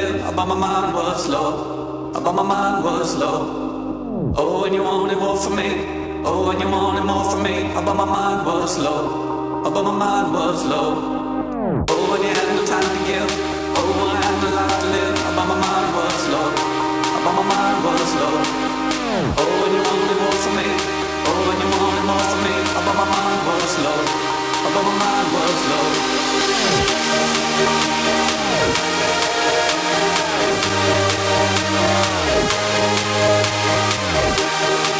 live. But my mind was low. But my mind was low. Oh, and you wanted more from me. Oh, and you wanted more from me. But my mind was low. But my mind was low. Oh, and you had no time to give. Oh, I had no life to live. But my mind was low. But my mind was low. Oh, and you wanted more from me. Oh, and you wanted more from me. But my mind was low. But my mind was low. Thank you.